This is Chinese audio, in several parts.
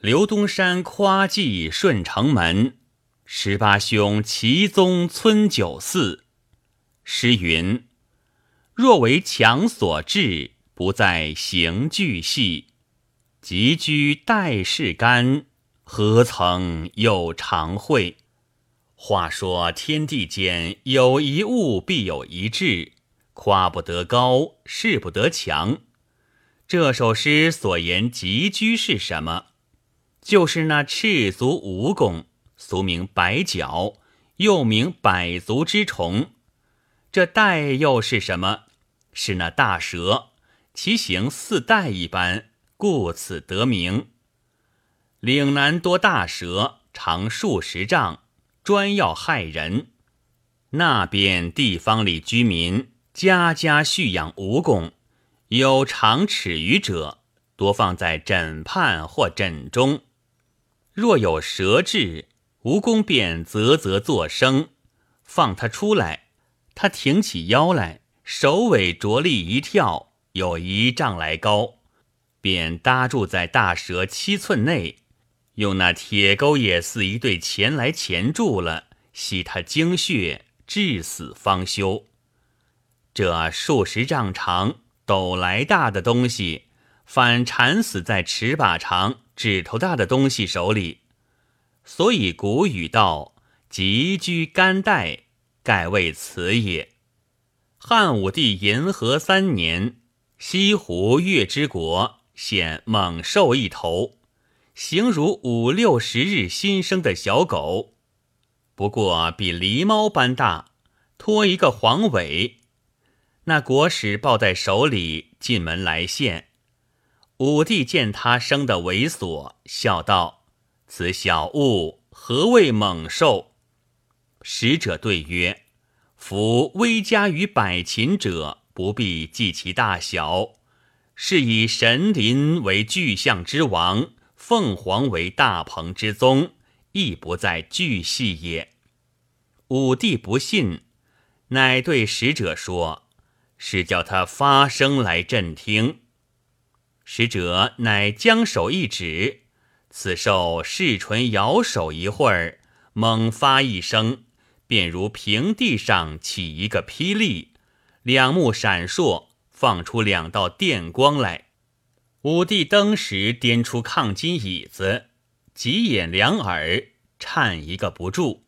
刘东山夸记顺城门，十八兄齐宗村九寺。诗云：若为强所制，不在行具细。急居待事干，何曾有常会？话说天地间有一物，必有一志。夸不得高，势不得强。这首诗所言急居是什么？就是那赤足蜈蚣，俗名白脚，又名百足之虫。这带又是什么？是那大蛇，其形似带一般，故此得名。岭南多大蛇，长数十丈，专要害人。那边地方里居民家家蓄养蜈蚣，有长尺余者，多放在枕畔或枕中。若有蛇至，蜈蚣便啧啧作声，放它出来，它挺起腰来，首尾着力一跳，有一丈来高，便搭住在大蛇七寸内，用那铁钩也似一对钳来钳住了，吸它精血，至死方休。这数十丈长、斗来大的东西，反缠死在尺把长。指头大的东西手里，所以古语道：“急居干带，盖为此也。”汉武帝延和三年，西湖月之国显猛兽一头，形如五六十日新生的小狗，不过比狸猫般大，拖一个黄尾。那国使抱在手里，进门来献。武帝见他生得猥琐，笑道：“此小物何谓猛兽？”使者对曰：“夫威加于百禽者，不必计其大小，是以神灵为巨象之王，凤凰为大鹏之宗，亦不在巨细也。”武帝不信，乃对使者说：“是叫他发声来震听。”使者乃将手一指，此兽视唇摇手一会儿，猛发一声，便如平地上起一个霹雳，两目闪烁，放出两道电光来。武帝登时颠出抗金椅子，急眼两耳，颤一个不住。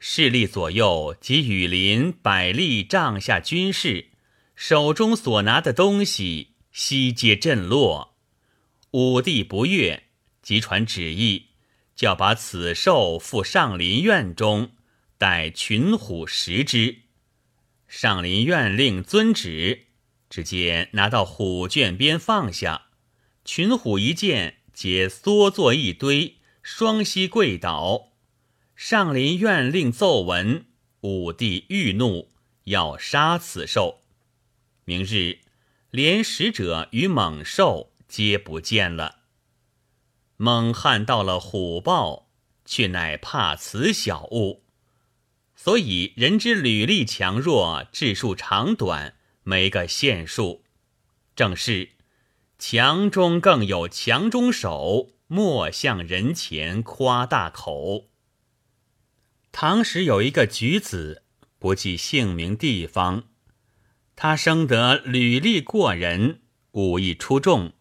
势力左右及雨林百立帐下军士，手中所拿的东西。悉皆震落，武帝不悦，即传旨意，叫把此兽赴上林苑中，待群虎食之。上林苑令遵旨，只见拿到虎圈边放下，群虎一见，皆缩作一堆，双膝跪倒。上林苑令奏闻，武帝愈怒，要杀此兽。明日。连使者与猛兽皆不见了。猛汉到了虎豹，却乃怕此小物，所以人之履历强弱、智数长短，没个限数。正是强中更有强中手，莫向人前夸大口。唐时有一个举子，不记姓名地方。他生得履历过人，武艺出众，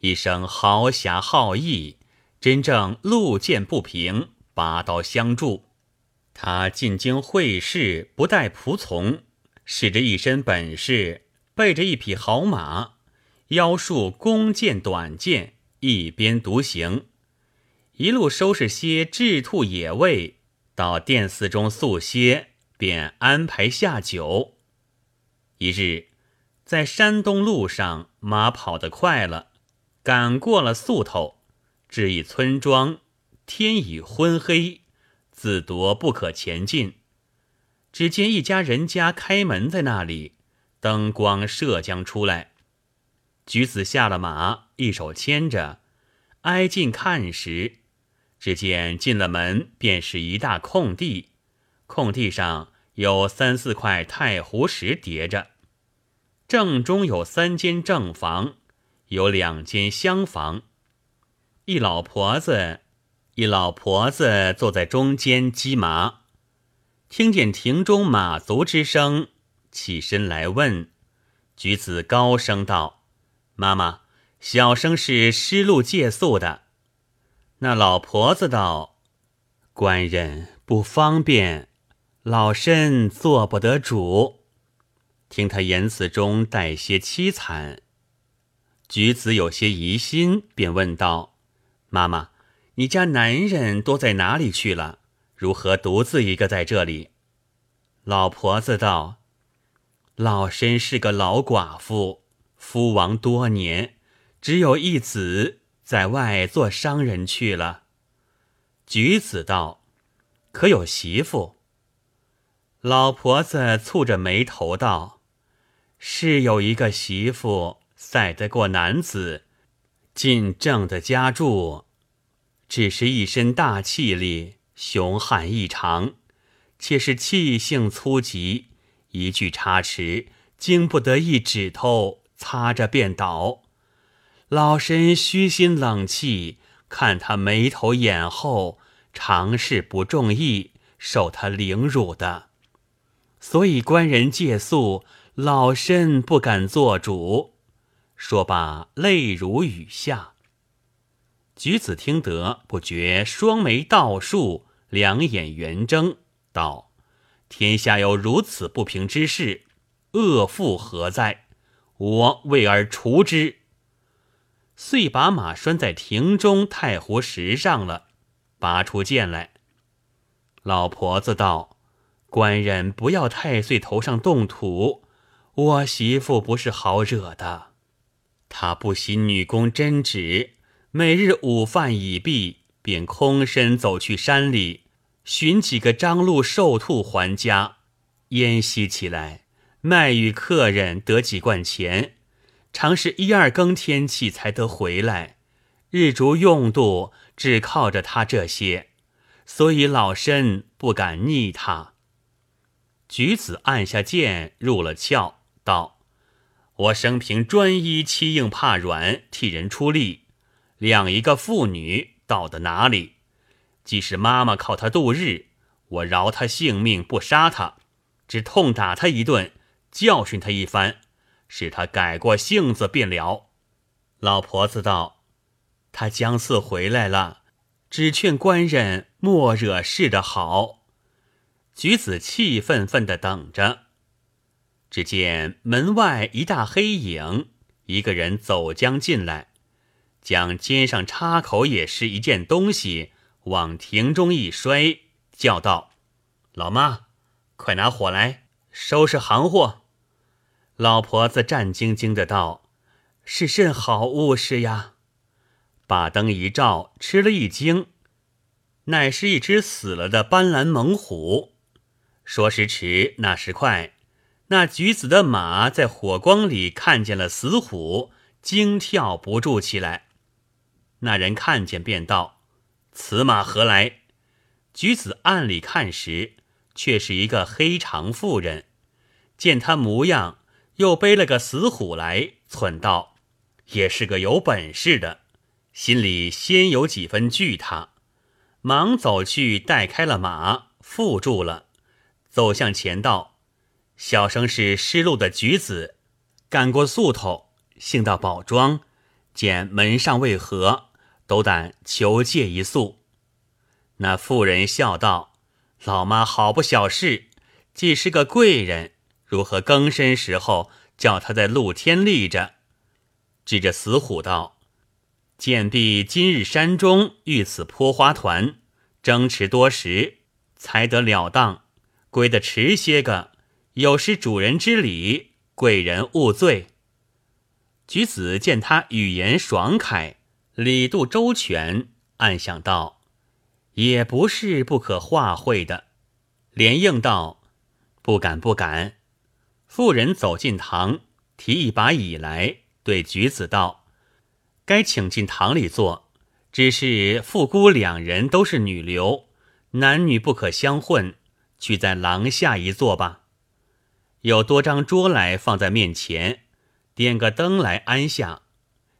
一生豪侠好义，真正路见不平，拔刀相助。他进京会试，不带仆从，使着一身本事，背着一匹好马，腰束弓箭短剑，一边独行，一路收拾些雉兔野味，到殿寺中宿歇，便安排下酒。一日，在山东路上，马跑得快了，赶过了宿头，至一村庄，天已昏黑，自夺不可前进。只见一家人家开门在那里，灯光射将出来。举子下了马，一手牵着，挨近看时，只见进了门，便是一大空地，空地上有三四块太湖石叠着。正中有三间正房，有两间厢房。一老婆子，一老婆子坐在中间击马，听见庭中马足之声，起身来问。举子高声道：“妈妈，小生是失路借宿的。”那老婆子道：“官人不方便，老身做不得主。”听他言辞中带些凄惨，举子有些疑心，便问道：“妈妈，你家男人都在哪里去了？如何独自一个在这里？”老婆子道。老身是个老寡妇，夫亡多年，只有一子在外做商人去了。举子道：“可有媳妇？”老婆子蹙着眉头道：“是有一个媳妇，赛得过男子，进正的家住，只是一身大气力，雄悍异常，且是气性粗急。”一句差池，经不得一指头擦着便倒。老身虚心冷气，看他眉头眼厚，常事不中意，受他凌辱的，所以官人借宿，老身不敢做主。说罢，泪如雨下。举子听得，不觉双眉倒竖，两眼圆睁，道。天下有如此不平之事，恶妇何在？我为而除之。遂把马拴在亭中太湖石上了，拔出剑来。老婆子道：“官人不要太岁头上动土，我媳妇不是好惹的。她不惜女工针指，每日午饭已毕，便空身走去山里。”寻几个张路瘦兔还家，烟吸起来，卖与客人得几贯钱，常是一二更天气才得回来，日逐用度只靠着他这些，所以老身不敢逆他。举子按下剑，入了鞘，道：“我生平专一欺硬怕软，替人出力，两一个妇女到的哪里？”即使妈妈靠他度日，我饶他性命，不杀他，只痛打他一顿，教训他一番，使他改过性子便了。老婆子道：“他将似回来了，只劝官人莫惹事的好。”举子气愤愤的等着，只见门外一大黑影，一个人走将进来，将肩上插口也是一件东西。往亭中一摔，叫道：“老妈，快拿火来收拾行货。”老婆子战兢兢的道：“是甚好物事呀？”把灯一照，吃了一惊，乃是一只死了的斑斓猛虎。说时迟，那时快，那举子的马在火光里看见了死虎，惊跳不住起来。那人看见，便道。此马何来？举子暗里看时，却是一个黑长妇人。见他模样，又背了个死虎来，忖道：“也是个有本事的。”心里先有几分惧他，忙走去带开了马，缚住了，走向前道：“小生是失路的举子，赶过宿头，幸到宝庄，见门上未合。”斗胆求借一宿。那妇人笑道：“老妈好不小事，既是个贵人，如何更深时候叫他在露天立着？”指着死虎道：“见必今日山中遇此泼花团，争持多时，才得了当。归得迟些个，有失主人之礼，贵人勿罪。”举子见他语言爽快。礼度周全，暗想道：“也不是不可化会的。”连应道：“不敢，不敢。”妇人走进堂，提一把椅来，对举子道：“该请进堂里坐。只是妇姑两人都是女流，男女不可相混，去在廊下一坐吧。有多张桌来放在面前，点个灯来安下。”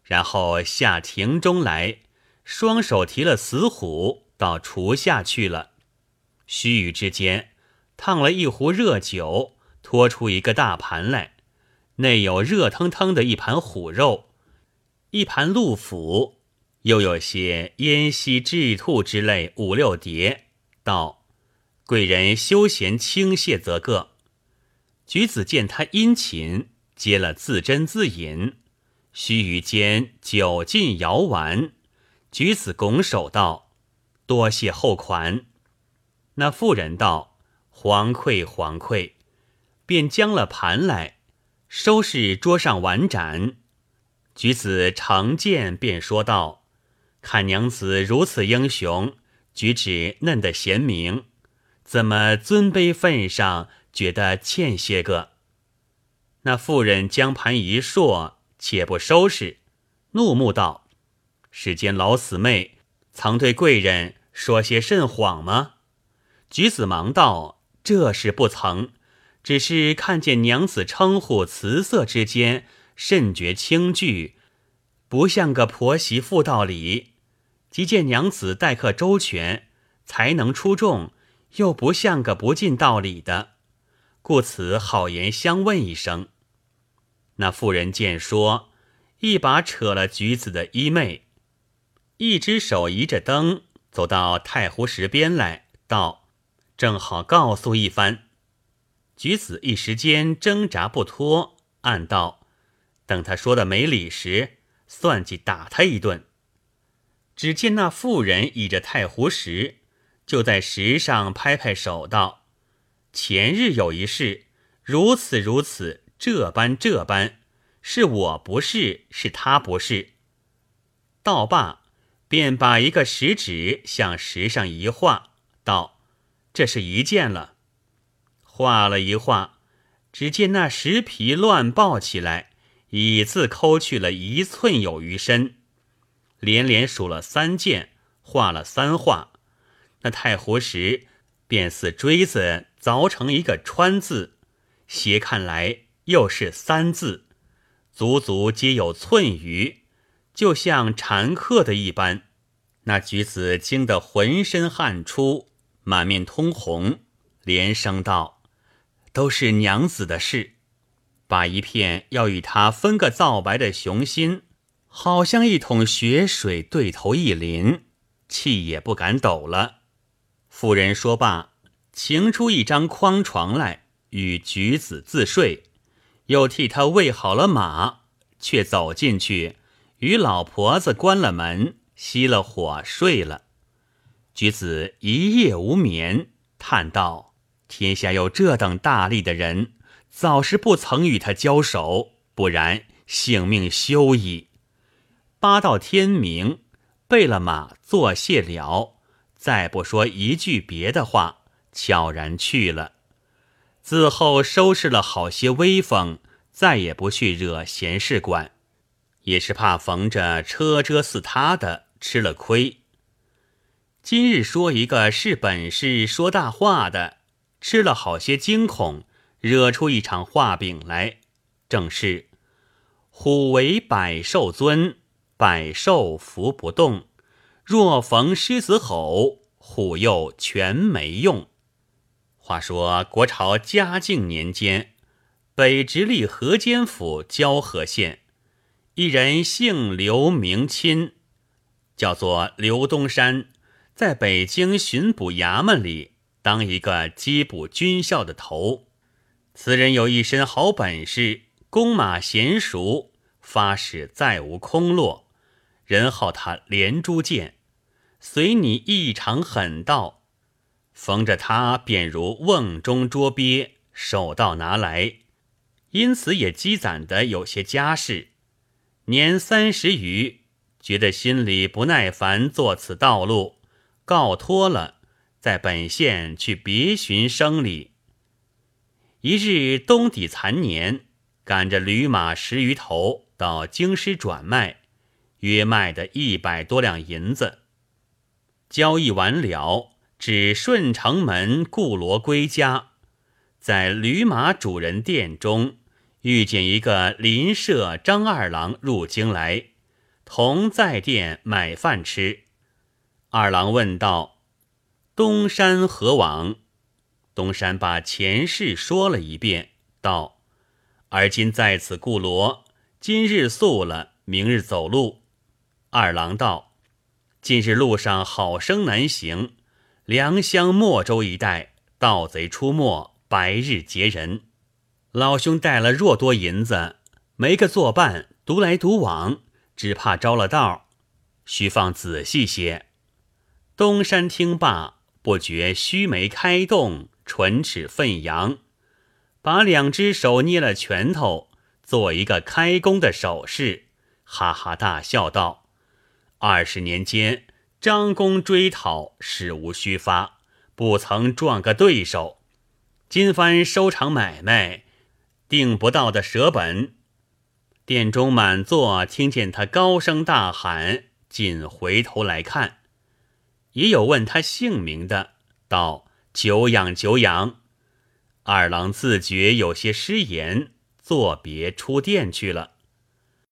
然后下庭中来，双手提了死虎到厨下去了。须臾之间，烫了一壶热酒，拖出一个大盘来，内有热腾腾的一盘虎肉，一盘鹿脯，又有些烟溪雉兔之类五六碟。道：“贵人休闲轻谢则个。”举子见他殷勤，接了自斟自饮。须臾间，酒尽肴完，举子拱手道：“多谢厚款。”那妇人道：“惶愧惶愧。”便将了盘来，收拾桌上碗盏。举子常见，便说道：“看娘子如此英雄，举止嫩得贤明，怎么尊卑份上觉得欠些个？”那妇人将盘一硕，且不收拾，怒目道：“世间老死妹，曾对贵人说些甚谎吗？”举子忙道：“这是不曾，只是看见娘子称呼辞色之间，甚觉轻惧，不像个婆媳妇道理；即见娘子待客周全，才能出众，又不像个不尽道理的，故此好言相问一声。”那妇人见说，一把扯了举子的衣袂，一只手移着灯，走到太湖石边来，道。正好告诉一番，举子一时间挣扎不脱，暗道：等他说的没理时，算计打他一顿。只见那妇人倚着太湖石，就在石上拍拍手道：“前日有一事，如此如此，这般这般，是我不是，是他不是。”道罢，便把一个食指向石上一画，道。这是一件了，画了一画，只见那石皮乱抱起来，已自抠去了一寸有余深。连连数了三件，画了三画，那太湖石便似锥子凿成一个川字，斜看来又是三字，足足皆有寸余，就像蝉刻的一般。那举子惊得浑身汗出。满面通红，连声道：“都是娘子的事，把一片要与他分个皂白的雄心，好像一桶血水对头一淋，气也不敢抖了。”妇人说罢，擎出一张筐床来，与举子自睡，又替他喂好了马，却走进去，与老婆子关了门，熄了火，睡了。举子一夜无眠，叹道：“天下有这等大力的人，早是不曾与他交手，不然性命休矣。”八到天明，备了马，作谢了，再不说一句别的话，悄然去了。自后收拾了好些威风，再也不去惹闲事管，也是怕逢着车辙似他的吃了亏。今日说一个是本事说大话的，吃了好些惊恐，惹出一场画饼来。正是虎为百兽尊，百兽伏不动；若逢狮子吼，虎又全没用。话说国朝嘉靖年间，北直隶河间府交河县，一人姓刘，名钦，叫做刘东山。在北京巡捕衙门里当一个缉捕军校的头，此人有一身好本事，弓马娴熟，发矢再无空落。人号他连珠箭，随你异常狠道，逢着他便如瓮中捉鳖，手到拿来。因此也积攒的有些家事。年三十余，觉得心里不耐烦，做此道路。告托了，在本县去别寻生理。一日冬底残年，赶着驴马十余头到京师转卖，约卖的一百多两银子。交易完了，只顺城门顾罗归家，在驴马主人店中遇见一个邻舍张二郎入京来，同在店买饭吃。二郎问道：“东山何往？”东山把前事说了一遍，道：“而今在此固罗，今日宿了，明日走路。”二郎道：“近日路上好生难行，良乡莫州一带盗贼出没，白日劫人。老兄带了若多银子，没个作伴，独来独往，只怕招了道，须放仔细些。”东山听罢，不觉须眉开动，唇齿奋扬，把两只手捏了拳头，做一个开弓的手势，哈哈大笑道。二十年间，张公追讨，事无虚发，不曾撞个对手。今番收场买卖，定不到的舍本。殿中满座听见他高声大喊，尽回头来看。也有问他姓名的，道：“久仰久仰。”二郎自觉有些失言，作别出殿去了。